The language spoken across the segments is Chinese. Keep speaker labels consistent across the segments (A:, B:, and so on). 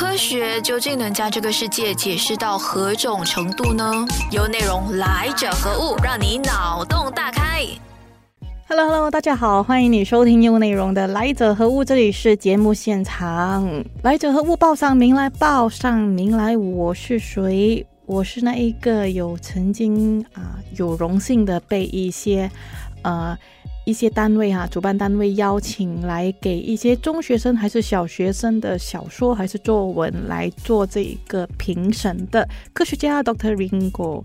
A: 科学究竟能将这个世界解释到何种程度呢？由内容来者何物，让你脑洞大开。
B: Hello Hello，大家好，欢迎你收听用内容的《来者何物》，这里是节目现场。来者何物，报上名来，报上名来，我是谁？我是那一个有曾经啊有荣幸的被一些呃。一些单位哈，主办单位邀请来给一些中学生还是小学生的小说还是作文来做这一个评审的科学家 Doctor Ringo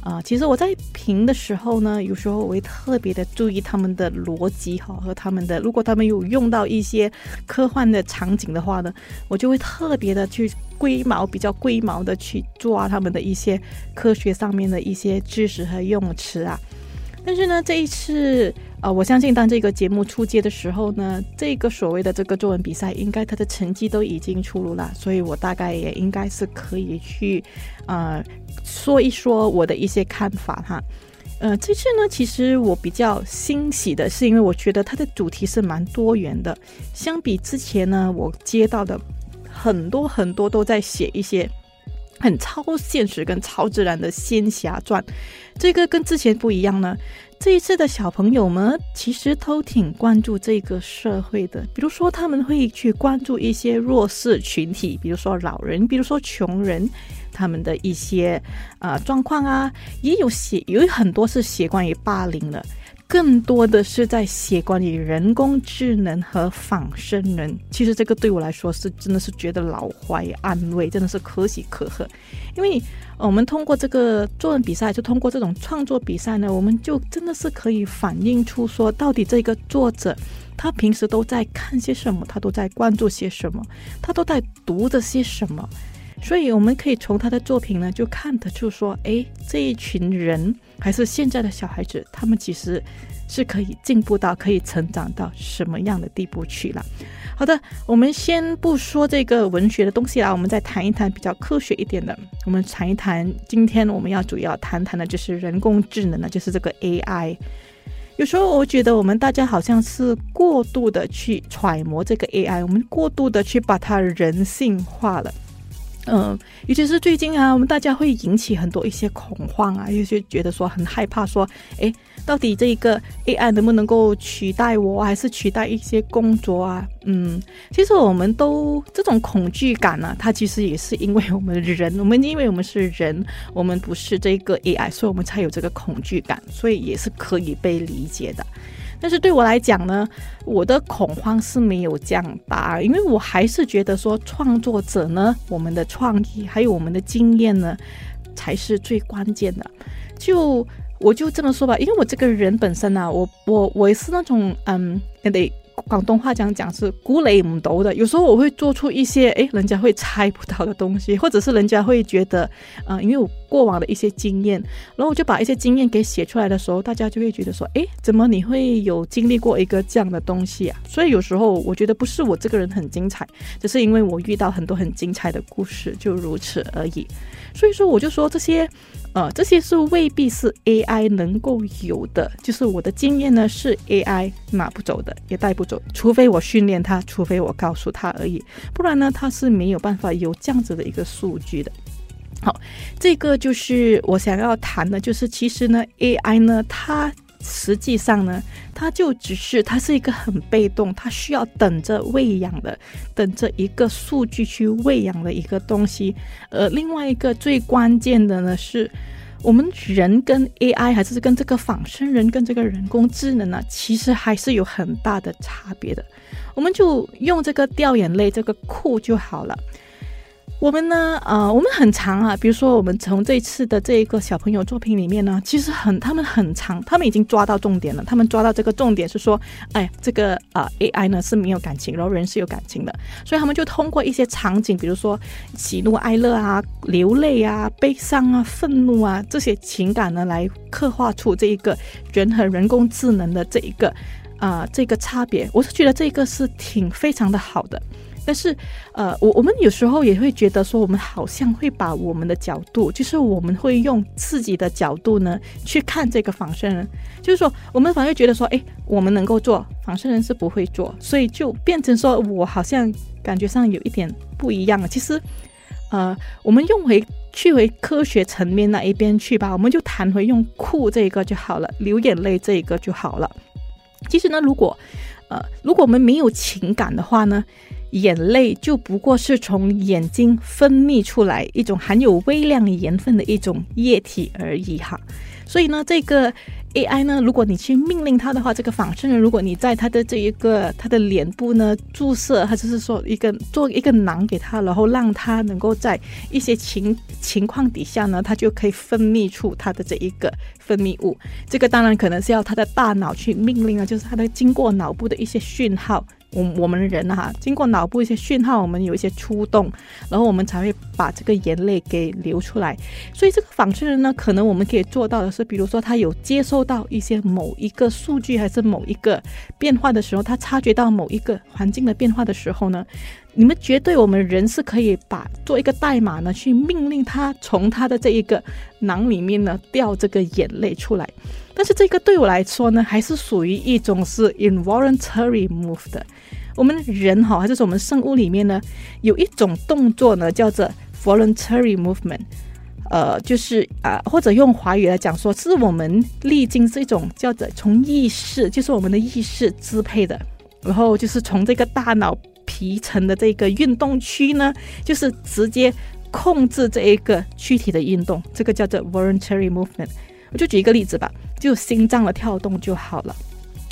B: 啊，其实我在评的时候呢，有时候我会特别的注意他们的逻辑哈和他们的，如果他们有用到一些科幻的场景的话呢，我就会特别的去龟毛比较龟毛的去抓他们的一些科学上面的一些知识和用词啊。但是呢，这一次，呃，我相信当这个节目出街的时候呢，这个所谓的这个作文比赛，应该它的成绩都已经出炉了，所以我大概也应该是可以去，呃，说一说我的一些看法哈。呃，这次呢，其实我比较欣喜的是，因为我觉得它的主题是蛮多元的，相比之前呢，我接到的很多很多都在写一些。很超现实跟超自然的仙侠传，这个跟之前不一样呢。这一次的小朋友们其实都挺关注这个社会的，比如说他们会去关注一些弱势群体，比如说老人，比如说穷人，他们的一些呃状况啊，也有写有很多是写关于霸凌的。更多的是在写关于人工智能和仿生人。其实这个对我来说是真的是觉得老怀安慰，真的是可喜可贺。因为我们通过这个作文比赛，就通过这种创作比赛呢，我们就真的是可以反映出说，到底这个作者他平时都在看些什么，他都在关注些什么，他都在读着些什么。所以我们可以从他的作品呢，就看得出说，哎，这一群人还是现在的小孩子，他们其实是可以进步到、可以成长到什么样的地步去了。好的，我们先不说这个文学的东西啦，我们再谈一谈比较科学一点的。我们谈一谈，今天我们要主要谈谈的就是人工智能呢，就是这个 AI。有时候我觉得我们大家好像是过度的去揣摩这个 AI，我们过度的去把它人性化了。嗯，尤其是最近啊，我们大家会引起很多一些恐慌啊，有些觉得说很害怕，说，哎，到底这一个 AI 能不能够取代我，还是取代一些工作啊？嗯，其实我们都这种恐惧感呢，它其实也是因为我们人，我们因为我们是人，我们不是这个 AI，所以我们才有这个恐惧感，所以也是可以被理解的。但是对我来讲呢，我的恐慌是没有这样大，因为我还是觉得说创作者呢，我们的创意还有我们的经验呢，才是最关键的。就我就这么说吧，因为我这个人本身呢，我我我是那种嗯，得。广东话讲讲是鼓雷唔到的，有时候我会做出一些诶，人家会猜不到的东西，或者是人家会觉得，嗯，因为我过往的一些经验，然后我就把一些经验给写出来的时候，大家就会觉得说，诶，怎么你会有经历过一个这样的东西啊？所以有时候我觉得不是我这个人很精彩，只是因为我遇到很多很精彩的故事，就如此而已。所以说，我就说这些。呃，这些是未必是 AI 能够有的，就是我的经验呢，是 AI 拿不走的，也带不走，除非我训练它，除非我告诉它而已，不然呢，它是没有办法有这样子的一个数据的。好，这个就是我想要谈的，就是其实呢，AI 呢，它。实际上呢，它就只是它是一个很被动，它需要等着喂养的，等着一个数据去喂养的一个东西。呃，另外一个最关键的呢，是我们人跟 AI 还是跟这个仿生人跟这个人工智能呢，其实还是有很大的差别的。我们就用这个掉眼泪这个库就好了。我们呢，呃，我们很长啊。比如说，我们从这次的这一个小朋友作品里面呢，其实很，他们很长，他们已经抓到重点了。他们抓到这个重点是说，哎，这个啊 AI 呢是没有感情，然后人是有感情的。所以他们就通过一些场景，比如说喜怒哀乐啊、流泪啊、悲伤啊、愤怒啊这些情感呢，来刻画出这一个人和人工智能的这一个啊这个差别。我是觉得这个是挺非常的好的。但是，呃，我我们有时候也会觉得说，我们好像会把我们的角度，就是我们会用自己的角度呢去看这个仿生人，就是说，我们反而觉得说，哎，我们能够做仿生人是不会做，所以就变成说我好像感觉上有一点不一样了。其实，呃，我们用回去回科学层面那一边去吧，我们就谈回用哭这个就好了，流眼泪这一个就好了。其实呢，如果呃，如果我们没有情感的话呢？眼泪就不过是从眼睛分泌出来一种含有微量盐分的一种液体而已哈，所以呢，这个 AI 呢，如果你去命令它的话，这个仿生人，如果你在它的这一个它的脸部呢注射，它就是说一个做一个囊给它，然后让它能够在一些情情况底下呢，它就可以分泌出它的这一个分泌物。这个当然可能是要它的大脑去命令啊，就是它的经过脑部的一些讯号。我我们人哈，经过脑部一些讯号，我们有一些出动，然后我们才会把这个眼泪给流出来。所以这个仿生人呢，可能我们可以做到的是，比如说他有接收到一些某一个数据，还是某一个变化的时候，他察觉到某一个环境的变化的时候呢，你们绝对我们人是可以把做一个代码呢，去命令他从他的这一个囊里面呢掉这个眼泪出来。但是这个对我来说呢，还是属于一种是 involuntary move 的。我们人哈，就是我们生物里面呢，有一种动作呢，叫做 voluntary movement。呃，就是啊，或者用华语来讲说，是我们历经这种叫做从意识，就是我们的意识支配的。然后就是从这个大脑皮层的这个运动区呢，就是直接控制这一个躯体的运动，这个叫做 voluntary movement。我就举一个例子吧。就心脏的跳动就好了。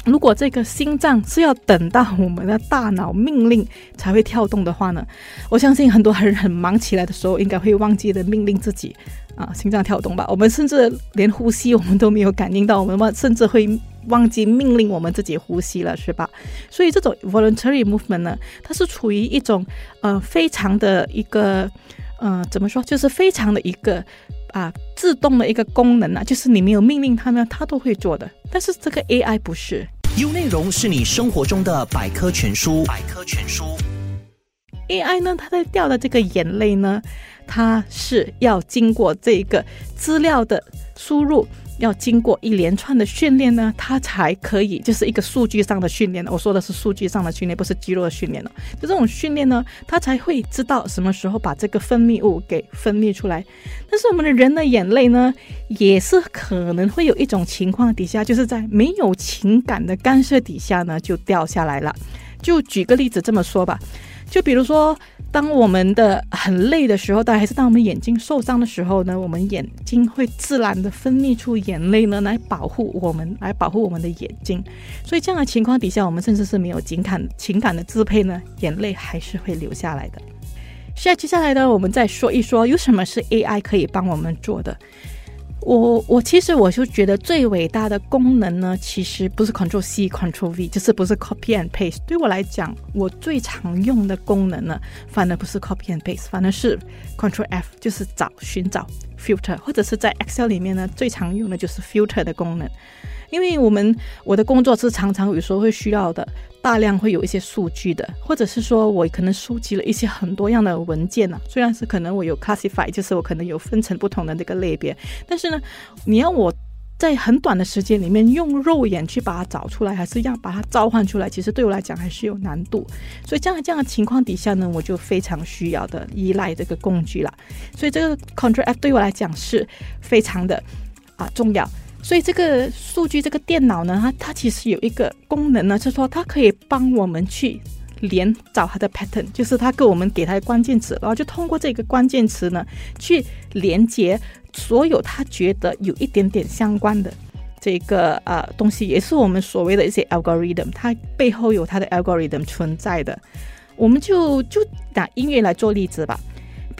B: 如果这个心脏是要等到我们的大脑命令才会跳动的话呢，我相信很多人很忙起来的时候，应该会忘记的命令自己啊，心脏跳动吧。我们甚至连呼吸我们都没有感应到，我们甚至会忘记命令我们自己呼吸了，是吧？所以这种 voluntary movement 呢，它是处于一种呃非常的一个呃怎么说，就是非常的一个。啊，自动的一个功能啊，就是你没有命令它呢，它都会做的。但是这个 AI 不是
C: ，U 内容是你生活中的百科全书。百科全书
B: ，AI 呢，它在掉的这个眼泪呢，它是要经过这个资料的输入。要经过一连串的训练呢，它才可以就是一个数据上的训练。我说的是数据上的训练，不是肌肉的训练了。就这种训练呢，它才会知道什么时候把这个分泌物给分泌出来。但是我们的人的眼泪呢，也是可能会有一种情况底下，就是在没有情感的干涉底下呢，就掉下来了。就举个例子这么说吧。就比如说，当我们的很累的时候，但还是当我们眼睛受伤的时候呢，我们眼睛会自然的分泌出眼泪呢，来保护我们，来保护我们的眼睛。所以这样的情况底下，我们甚至是没有情感情感的支配呢，眼泪还是会流下来的。现在接下来呢，我们再说一说，有什么是 AI 可以帮我们做的。我我其实我就觉得最伟大的功能呢，其实不是 Control C Control V，就是不是 Copy and Paste。对我来讲，我最常用的功能呢，反而不是 Copy and Paste，反而是 Control F，就是找寻找 Filter，或者是在 Excel 里面呢，最常用的就是 Filter 的功能。因为我们我的工作是常常有时候会需要的大量会有一些数据的，或者是说我可能收集了一些很多样的文件呢。虽然是可能我有 classify，就是我可能有分成不同的这个类别，但是呢，你要我在很短的时间里面用肉眼去把它找出来，还是要把它召唤出来，其实对我来讲还是有难度。所以这样这样的情况底下呢，我就非常需要的依赖这个工具了。所以这个 Control F 对我来讲是非常的啊重要。所以这个数据，这个电脑呢，它它其实有一个功能呢，就是说它可以帮我们去连找它的 pattern，就是它给我们给它的关键词，然后就通过这个关键词呢，去连接所有它觉得有一点点相关的这个呃东西，也是我们所谓的一些 algorithm，它背后有它的 algorithm 存在的。我们就就拿音乐来做例子吧。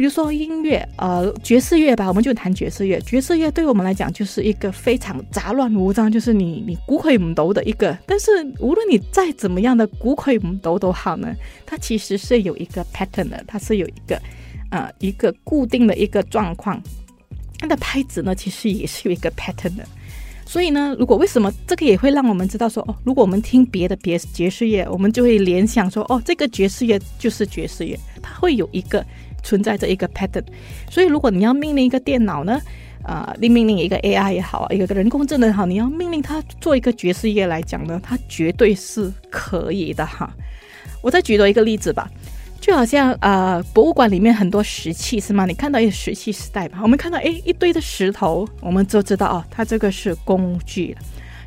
B: 比如说音乐，呃，爵士乐吧，我们就谈爵士乐。爵士乐对我们来讲就是一个非常杂乱无章，就是你你鼓会唔抖的一个。但是无论你再怎么样的鼓会唔抖都好呢，它其实是有一个 pattern 的，它是有一个呃一个固定的一个状况。它的拍子呢，其实也是有一个 pattern 的。所以呢，如果为什么这个也会让我们知道说，哦，如果我们听别的别爵士乐，我们就会联想说，哦，这个爵士乐就是爵士乐，它会有一个存在着一个 pattern。所以，如果你要命令一个电脑呢，啊，你命令一个 AI 也好，一个人工智能也好，你要命令它做一个爵士乐来讲呢，它绝对是可以的哈。我再举多一个例子吧。就好像呃，博物馆里面很多石器是吗？你看到一个石器时代吧，我们看到哎一堆的石头，我们就知道哦，它这个是工具。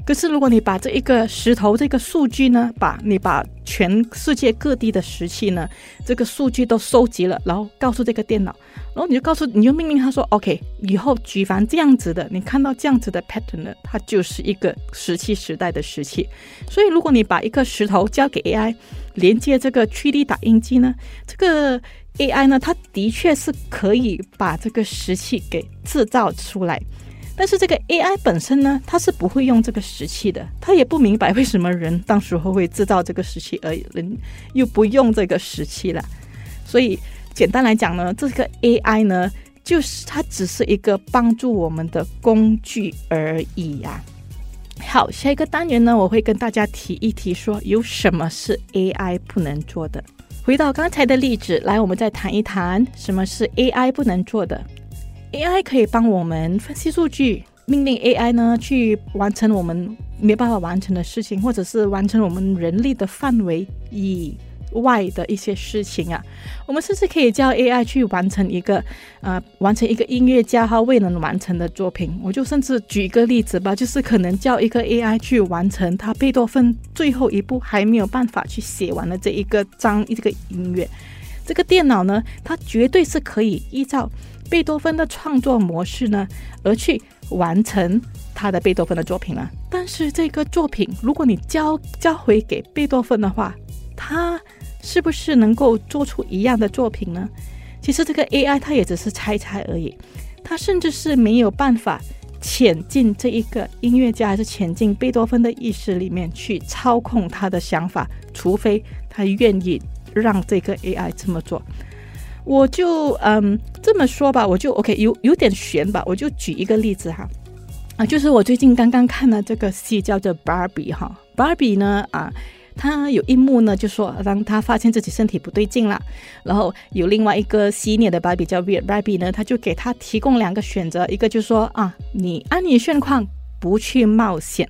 B: 可是如果你把这一个石头这个数据呢，把你把全世界各地的石器呢，这个数据都收集了，然后告诉这个电脑。然后你就告诉，你就命令他说：“OK，以后举凡这样子的，你看到这样子的 pattern 呢，它就是一个石器时代的石器。所以，如果你把一个石头交给 AI，连接这个 3D 打印机呢，这个 AI 呢，它的确是可以把这个石器给制造出来。但是这个 AI 本身呢，它是不会用这个石器的，它也不明白为什么人当时候会制造这个石器，而人又不用这个石器了。所以。简单来讲呢，这个 AI 呢，就是它只是一个帮助我们的工具而已呀。好，下一个单元呢，我会跟大家提一提，说有什么是 AI 不能做的。回到刚才的例子，来，我们再谈一谈什么是 AI 不能做的。AI 可以帮我们分析数据，命令 AI 呢去完成我们没办法完成的事情，或者是完成我们人力的范围以。外的一些事情啊，我们甚至可以叫 AI 去完成一个，呃，完成一个音乐家他未能完成的作品。我就甚至举一个例子吧，就是可能叫一个 AI 去完成他贝多芬最后一部还没有办法去写完的这一个章这个音乐。这个电脑呢，它绝对是可以依照贝多芬的创作模式呢，而去完成他的贝多芬的作品了。但是这个作品，如果你交交回给贝多芬的话，他是不是能够做出一样的作品呢？其实这个 AI 它也只是猜猜而已，它甚至是没有办法潜进这一个音乐家，还是潜进贝多芬的意识里面去操控他的想法，除非他愿意让这个 AI 这么做。我就嗯这么说吧，我就 OK 有有点悬吧，我就举一个例子哈，啊，就是我最近刚刚看了这个戏叫做《Barbie》哈，《，Barbie》呢啊。他有一幕呢，就说当他发现自己身体不对劲了，然后有另外一个犀利的芭比叫 b a r b i 呢，他就给他提供两个选择，一个就说啊，你安于现况，不去冒险，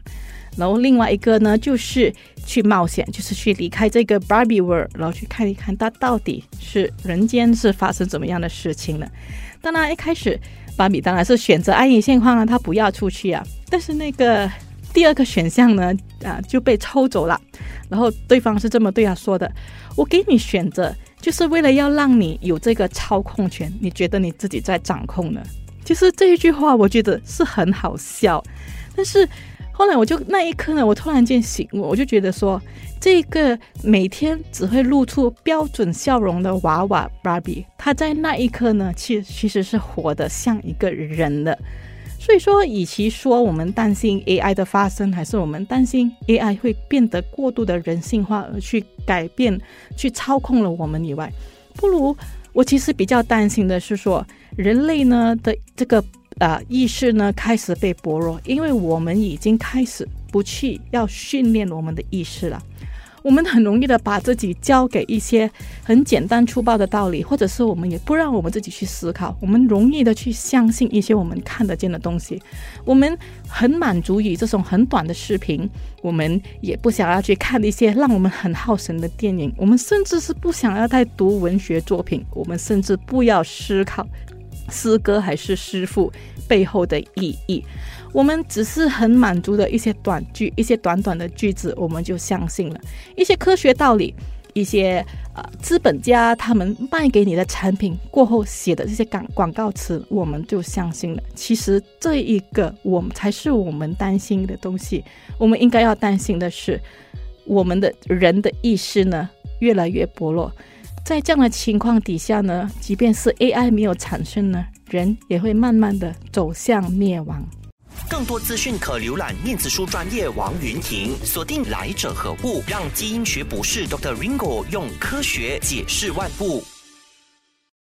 B: 然后另外一个呢，就是去冒险，就是去离开这个 Barbie world，然后去看一看它到底是人间是发生怎么样的事情了。当然一开始芭比当然是选择安于现况啊，他不要出去啊，但是那个。第二个选项呢，啊就被抽走了。然后对方是这么对他说的：“我给你选择，就是为了要让你有这个操控权。你觉得你自己在掌控呢？”其实这一句话我觉得是很好笑。但是后来我就那一刻呢，我突然间醒悟，我就觉得说，这个每天只会露出标准笑容的娃娃芭比，他在那一刻呢，其其实是活得像一个人的。所以说，与其说我们担心 AI 的发生，还是我们担心 AI 会变得过度的人性化，而去改变、去操控了我们以外，不如我其实比较担心的是说，人类呢的这个呃意识呢开始被薄弱，因为我们已经开始不去要训练我们的意识了。我们很容易的把自己交给一些很简单粗暴的道理，或者是我们也不让我们自己去思考，我们容易的去相信一些我们看得见的东西，我们很满足于这种很短的视频，我们也不想要去看一些让我们很耗神的电影，我们甚至是不想要再读文学作品，我们甚至不要思考诗歌还是诗赋背后的意义。我们只是很满足的一些短句，一些短短的句子，我们就相信了一些科学道理，一些呃资本家他们卖给你的产品过后写的这些广广告词，我们就相信了。其实这一个我们才是我们担心的东西。我们应该要担心的是，我们的人的意识呢越来越薄弱，在这样的情况底下呢，即便是 AI 没有产生呢，人也会慢慢的走向灭亡。
C: 更多资讯可浏览面子书专业王云婷，锁定来者何故，让基因学博士 Dr. Ringo 用科学解释万物。